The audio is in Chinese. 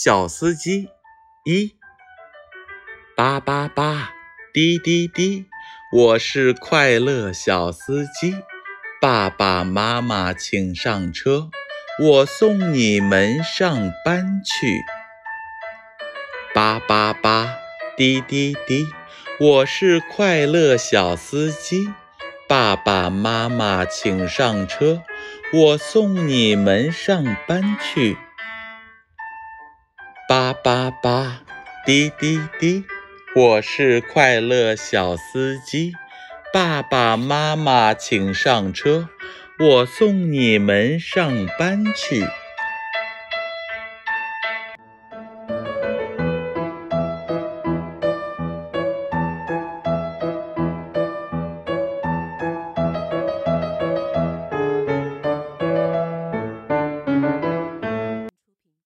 小司机一八八八滴滴滴，我是快乐小司机。爸爸妈妈请上车，我送你们上班去。八八八滴滴滴，我是快乐小司机。爸爸妈妈请上车，我送你们上班去。叭叭叭，滴滴滴，我是快乐小司机。爸爸妈妈请上车，我送你们上班去。